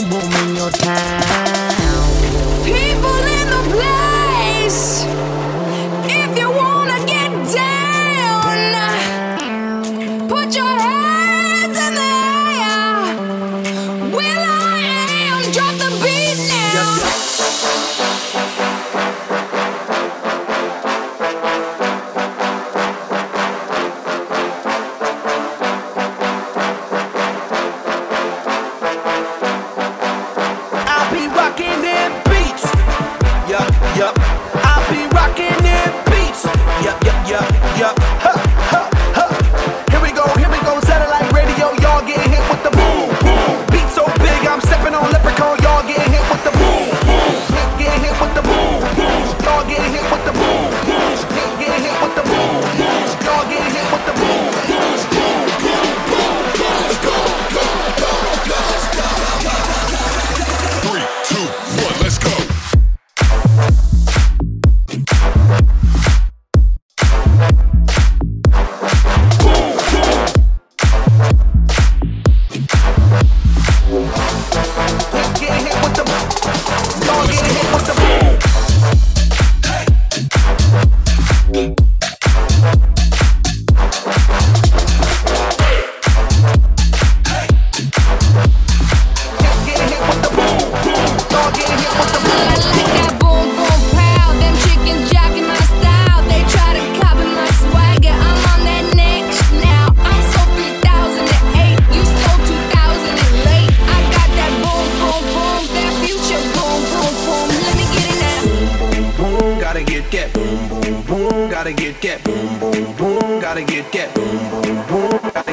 boom, boom in your time. gotta get that boom boom boom, gotta get that boom boom boom, gotta get that boom boom boom.